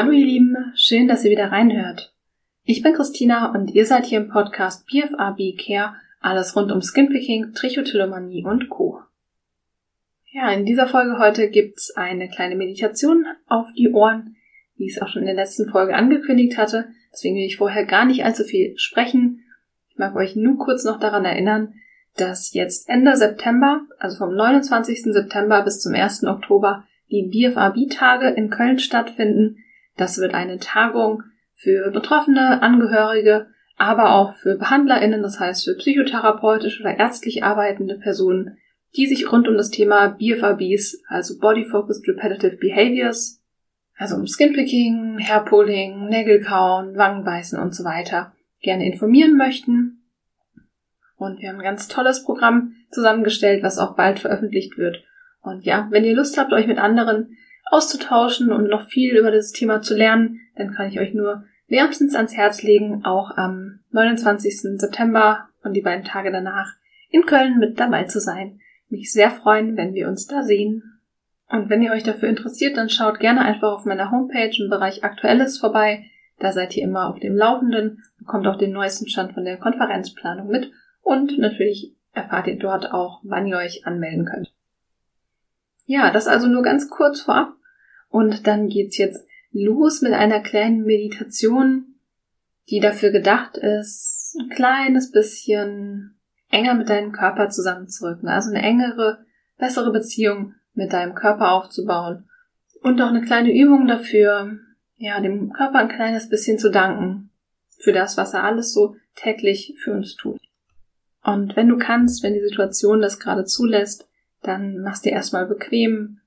Hallo ihr Lieben, schön, dass ihr wieder reinhört. Ich bin Christina und ihr seid hier im Podcast BFAB Care, alles rund um Skinpicking, Trichotillomanie und Co. Ja, in dieser Folge heute gibt's eine kleine Meditation auf die Ohren, wie ich es auch schon in der letzten Folge angekündigt hatte. Deswegen will ich vorher gar nicht allzu viel sprechen. Ich mag euch nur kurz noch daran erinnern, dass jetzt Ende September, also vom 29. September bis zum 1. Oktober, die BFAB-Tage in Köln stattfinden. Das wird eine Tagung für Betroffene, Angehörige, aber auch für BehandlerInnen, das heißt für psychotherapeutisch oder ärztlich arbeitende Personen, die sich rund um das Thema BFABs, also Body Focused Repetitive Behaviors, also um Skinpicking, Hairpulling, Nägelkauen, Wangenbeißen und so weiter, gerne informieren möchten. Und wir haben ein ganz tolles Programm zusammengestellt, was auch bald veröffentlicht wird. Und ja, wenn ihr Lust habt, euch mit anderen auszutauschen und noch viel über dieses Thema zu lernen, dann kann ich euch nur wärmstens ans Herz legen, auch am 29. September und die beiden Tage danach in Köln mit dabei zu sein mich sehr freuen, wenn wir uns da sehen. Und wenn ihr euch dafür interessiert, dann schaut gerne einfach auf meiner Homepage im Bereich Aktuelles vorbei. Da seid ihr immer auf dem Laufenden, bekommt auch den neuesten Stand von der Konferenzplanung mit und natürlich erfahrt ihr dort auch, wann ihr euch anmelden könnt. Ja, das also nur ganz kurz vorab und dann geht's jetzt los mit einer kleinen Meditation, die dafür gedacht ist, ein kleines bisschen enger mit deinem Körper zusammenzurücken, also eine engere, bessere Beziehung mit deinem Körper aufzubauen. Und auch eine kleine Übung dafür, ja, dem Körper ein kleines bisschen zu danken für das, was er alles so täglich für uns tut. Und wenn du kannst, wenn die Situation das gerade zulässt, dann machst dir erstmal bequem,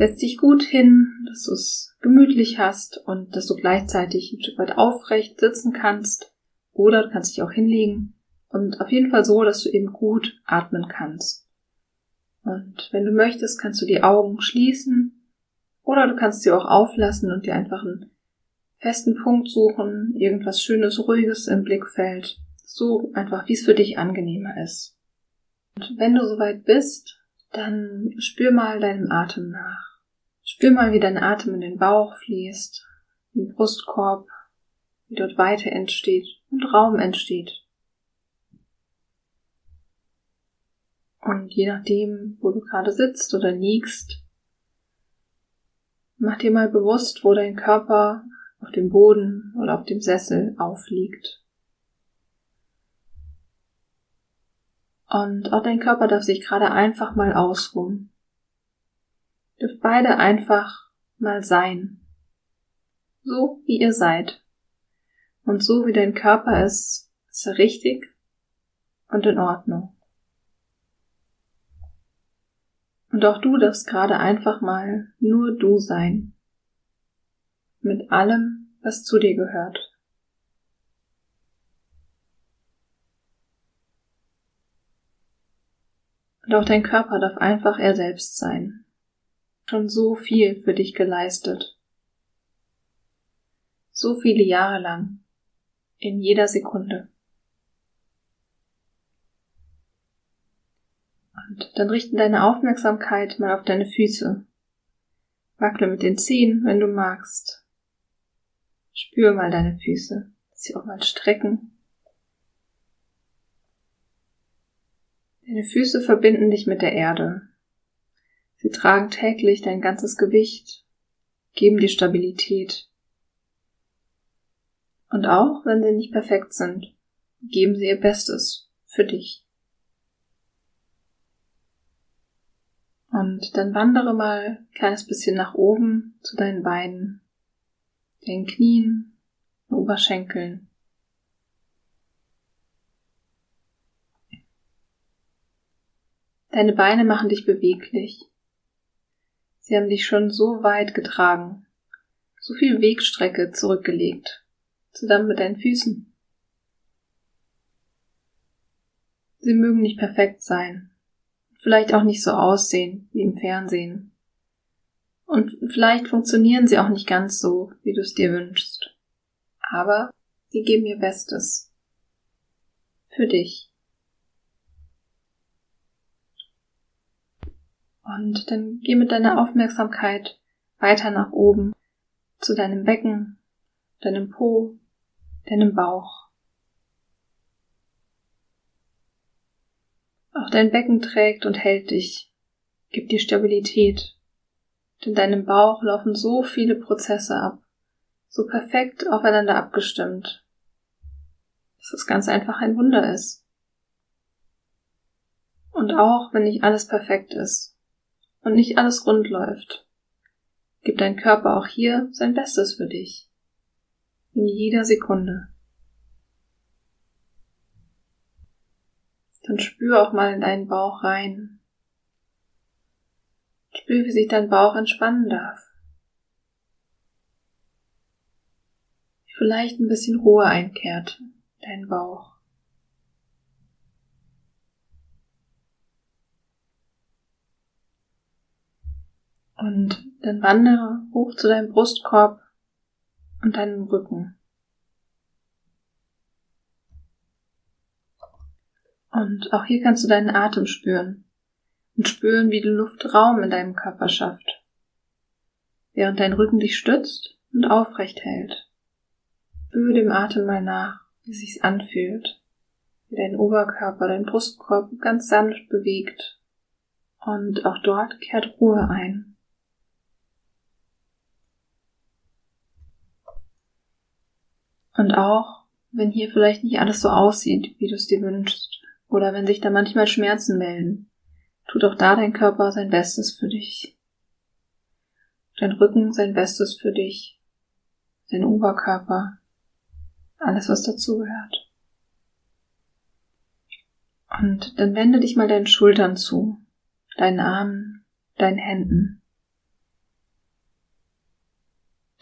setz dich gut hin, dass du es gemütlich hast und dass du gleichzeitig ein Stück weit aufrecht sitzen kannst oder du kannst dich auch hinlegen und auf jeden Fall so, dass du eben gut atmen kannst. Und wenn du möchtest, kannst du die Augen schließen oder du kannst sie auch auflassen und dir einfach einen festen Punkt suchen, irgendwas Schönes, Ruhiges im Blickfeld, so einfach, wie es für dich angenehmer ist. Und wenn du soweit bist, dann spür mal deinem Atem nach. Spür mal, wie dein Atem in den Bauch fließt, in den Brustkorb, wie dort Weite entsteht und Raum entsteht. Und je nachdem, wo du gerade sitzt oder liegst, mach dir mal bewusst, wo dein Körper auf dem Boden oder auf dem Sessel aufliegt. Und auch dein Körper darf sich gerade einfach mal ausruhen. Dürft beide einfach mal sein. So wie ihr seid. Und so wie dein Körper ist, ist er richtig und in Ordnung. Und auch du darfst gerade einfach mal nur du sein. Mit allem, was zu dir gehört. Und auch dein Körper darf einfach er selbst sein. Schon so viel für dich geleistet. So viele Jahre lang. In jeder Sekunde. Und dann richten deine Aufmerksamkeit mal auf deine Füße. Wackle mit den Zehen, wenn du magst. Spür mal deine Füße, sie auch mal strecken. Deine Füße verbinden dich mit der Erde. Sie tragen täglich dein ganzes Gewicht, geben dir Stabilität. Und auch wenn sie nicht perfekt sind, geben sie ihr Bestes für dich. Und dann wandere mal ein kleines bisschen nach oben zu deinen Beinen, den Knien, den Oberschenkeln. Deine Beine machen dich beweglich. Sie haben dich schon so weit getragen, so viel Wegstrecke zurückgelegt, zusammen mit deinen Füßen. Sie mögen nicht perfekt sein, vielleicht auch nicht so aussehen wie im Fernsehen. Und vielleicht funktionieren sie auch nicht ganz so, wie du es dir wünschst. Aber sie geben ihr Bestes. Für dich. Und dann geh mit deiner Aufmerksamkeit weiter nach oben zu deinem Becken, deinem Po, deinem Bauch. Auch dein Becken trägt und hält dich, gibt dir Stabilität. In deinem Bauch laufen so viele Prozesse ab, so perfekt aufeinander abgestimmt, dass es ganz einfach ein Wunder ist. Und auch wenn nicht alles perfekt ist und nicht alles rund läuft, gibt dein Körper auch hier sein Bestes für dich. In jeder Sekunde. Dann spür auch mal in deinen Bauch rein. Spür, wie sich dein Bauch entspannen darf. Vielleicht ein bisschen Ruhe einkehrt, dein Bauch. Und dann wandere hoch zu deinem Brustkorb und deinem Rücken. Und auch hier kannst du deinen Atem spüren und spüren, wie die Luft Raum in deinem Körper schafft, während dein Rücken dich stützt und aufrecht hält. Spüre dem Atem mal nach, wie sich's anfühlt, wie dein Oberkörper, dein Brustkorb ganz sanft bewegt und auch dort kehrt Ruhe ein. Und auch, wenn hier vielleicht nicht alles so aussieht, wie du es dir wünschst, oder wenn sich da manchmal Schmerzen melden, tut auch da dein Körper sein Bestes für dich. Dein Rücken sein Bestes für dich, dein Oberkörper, alles was dazugehört. Und dann wende dich mal deinen Schultern zu, deinen Armen, deinen Händen.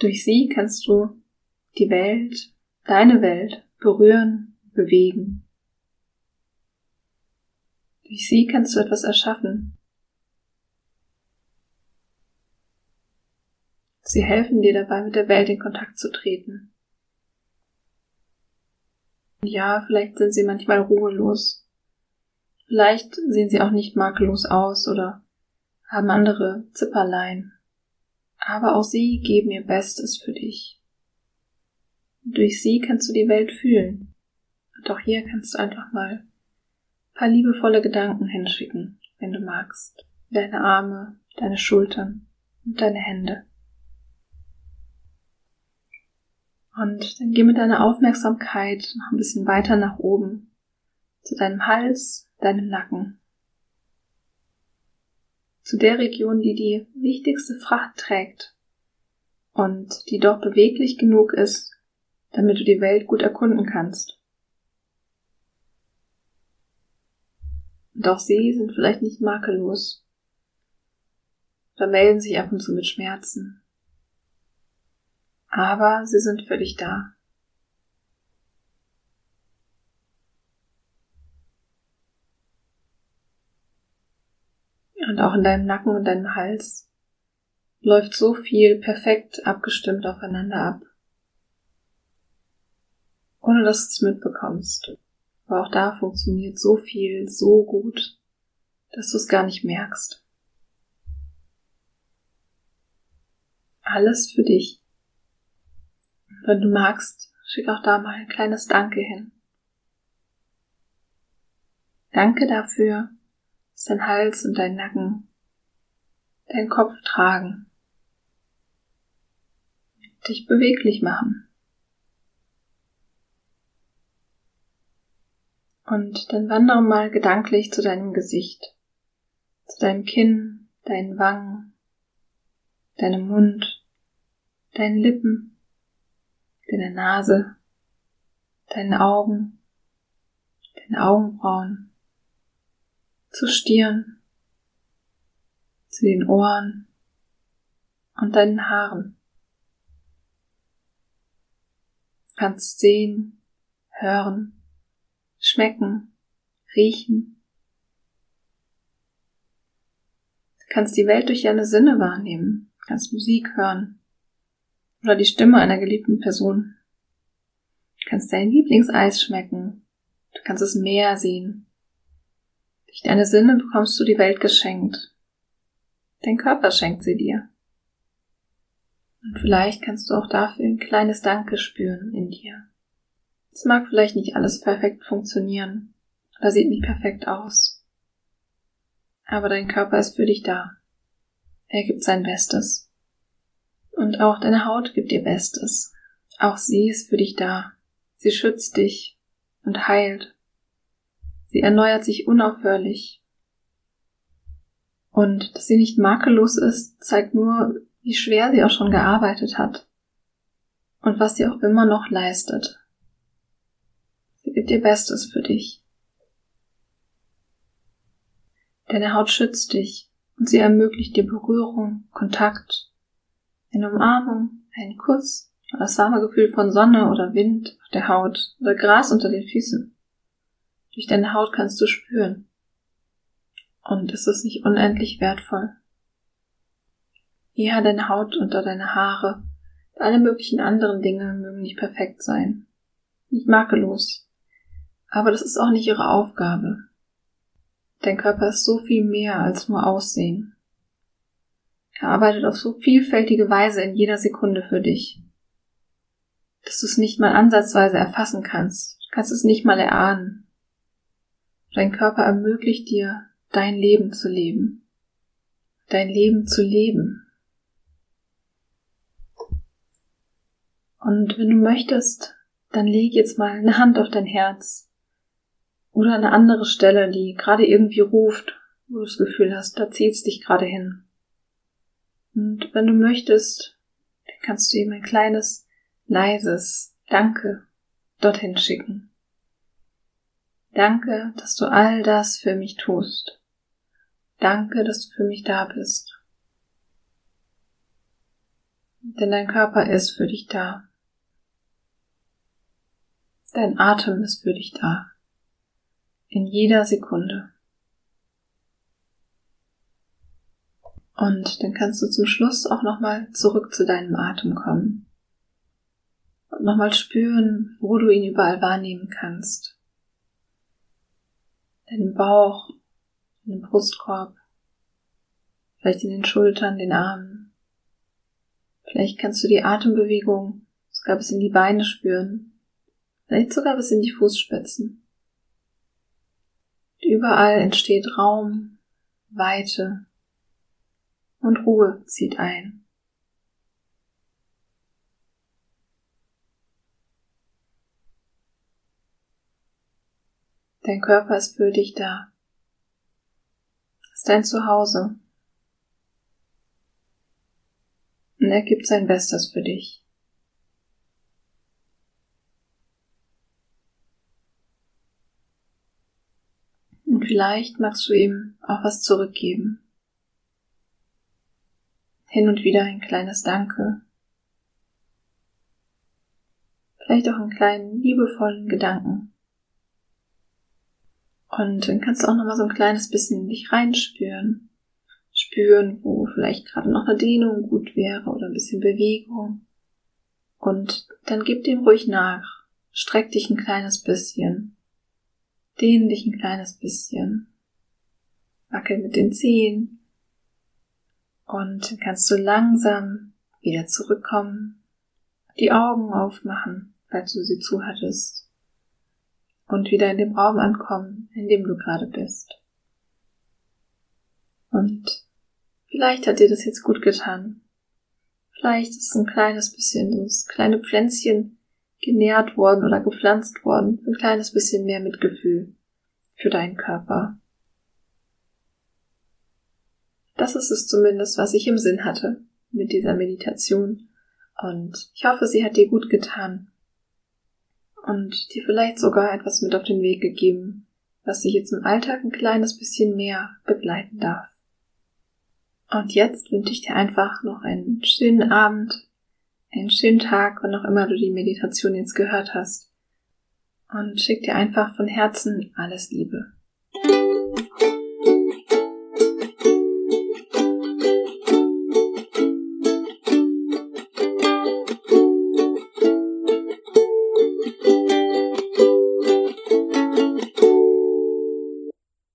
Durch sie kannst du die Welt deine Welt berühren, bewegen. Durch sie kannst du etwas erschaffen. Sie helfen dir dabei, mit der Welt in Kontakt zu treten. Ja, vielleicht sind sie manchmal ruhelos. Vielleicht sehen sie auch nicht makellos aus oder haben andere Zipperlein. Aber auch sie geben ihr Bestes für dich. Durch sie kannst du die Welt fühlen. Und auch hier kannst du einfach mal ein paar liebevolle Gedanken hinschicken, wenn du magst. Deine Arme, deine Schultern und deine Hände. Und dann geh mit deiner Aufmerksamkeit noch ein bisschen weiter nach oben, zu deinem Hals, deinem Nacken. Zu der Region, die die wichtigste Fracht trägt und die doch beweglich genug ist, damit du die Welt gut erkunden kannst. Und auch sie sind vielleicht nicht makellos oder melden sich ab und zu mit Schmerzen. Aber sie sind für dich da. Und auch in deinem Nacken und deinem Hals läuft so viel perfekt abgestimmt aufeinander ab ohne dass du es mitbekommst. Aber auch da funktioniert so viel so gut, dass du es gar nicht merkst. Alles für dich. Wenn du magst, schick auch da mal ein kleines Danke hin. Danke dafür, dass dein Hals und dein Nacken deinen Kopf tragen, dich beweglich machen. Und dann wandere mal gedanklich zu deinem Gesicht, zu deinem Kinn, deinen Wangen, deinem Mund, deinen Lippen, deiner Nase, deinen Augen, deinen Augenbrauen, zur Stirn, zu den Ohren und deinen Haaren. Du kannst sehen, hören, schmecken, riechen. Du kannst die Welt durch deine Sinne wahrnehmen, du kannst Musik hören oder die Stimme einer geliebten Person. Du kannst dein Lieblingseis schmecken, du kannst das Meer sehen. Durch deine Sinne bekommst du die Welt geschenkt. Dein Körper schenkt sie dir. Und vielleicht kannst du auch dafür ein kleines Danke spüren in dir. Es mag vielleicht nicht alles perfekt funktionieren oder sieht nicht perfekt aus. Aber dein Körper ist für dich da. Er gibt sein Bestes. Und auch deine Haut gibt ihr Bestes. Auch sie ist für dich da. Sie schützt dich und heilt. Sie erneuert sich unaufhörlich. Und dass sie nicht makellos ist, zeigt nur, wie schwer sie auch schon gearbeitet hat und was sie auch immer noch leistet. Gibt ihr Bestes für dich. Deine Haut schützt dich und sie ermöglicht dir Berührung, Kontakt, eine Umarmung, einen Kuss oder das warme Gefühl von Sonne oder Wind auf der Haut oder Gras unter den Füßen. Durch deine Haut kannst du spüren. Und es ist nicht unendlich wertvoll. Ja, deine Haut unter deine Haare, alle möglichen anderen Dinge mögen nicht perfekt sein, nicht makellos. Aber das ist auch nicht ihre Aufgabe. Dein Körper ist so viel mehr als nur Aussehen. Er arbeitet auf so vielfältige Weise in jeder Sekunde für dich, dass du es nicht mal ansatzweise erfassen kannst, du kannst es nicht mal erahnen. Dein Körper ermöglicht dir, dein Leben zu leben, dein Leben zu leben. Und wenn du möchtest, dann leg jetzt mal eine Hand auf dein Herz oder eine andere Stelle, die gerade irgendwie ruft, wo du das Gefühl hast, da zieht's dich gerade hin. Und wenn du möchtest, dann kannst du ihm ein kleines, leises Danke dorthin schicken. Danke, dass du all das für mich tust. Danke, dass du für mich da bist. Denn dein Körper ist für dich da. Dein Atem ist für dich da. In jeder Sekunde. Und dann kannst du zum Schluss auch nochmal zurück zu deinem Atem kommen. Und nochmal spüren, wo du ihn überall wahrnehmen kannst. Deinen Bauch, den Brustkorb, vielleicht in den Schultern, den Armen. Vielleicht kannst du die Atembewegung sogar bis in die Beine spüren vielleicht sogar bis in die Fußspitzen. Überall entsteht Raum, Weite und Ruhe zieht ein. Dein Körper ist für dich da. Ist dein Zuhause. Und er gibt sein Bestes für dich. Vielleicht magst du ihm auch was zurückgeben. Hin und wieder ein kleines Danke. Vielleicht auch einen kleinen liebevollen Gedanken. Und dann kannst du auch nochmal so ein kleines bisschen in dich reinspüren. Spüren, wo vielleicht gerade noch eine Dehnung gut wäre oder ein bisschen Bewegung. Und dann gib dem ruhig nach. Streck dich ein kleines bisschen. Dehn dich ein kleines bisschen. Wackel mit den Zehen. Und dann kannst du langsam wieder zurückkommen, die Augen aufmachen, falls du sie zu hattest. Und wieder in dem Raum ankommen, in dem du gerade bist. Und vielleicht hat dir das jetzt gut getan. Vielleicht ist ein kleines bisschen das kleine Pflänzchen genährt worden oder gepflanzt worden. Ein kleines bisschen mehr Mitgefühl für deinen Körper. Das ist es zumindest, was ich im Sinn hatte mit dieser Meditation. Und ich hoffe, sie hat dir gut getan. Und dir vielleicht sogar etwas mit auf den Weg gegeben, was dich jetzt im Alltag ein kleines bisschen mehr begleiten darf. Und jetzt wünsche ich dir einfach noch einen schönen Abend, einen schönen Tag, wann auch immer du die Meditation jetzt gehört hast. Und schick dir einfach von Herzen alles Liebe.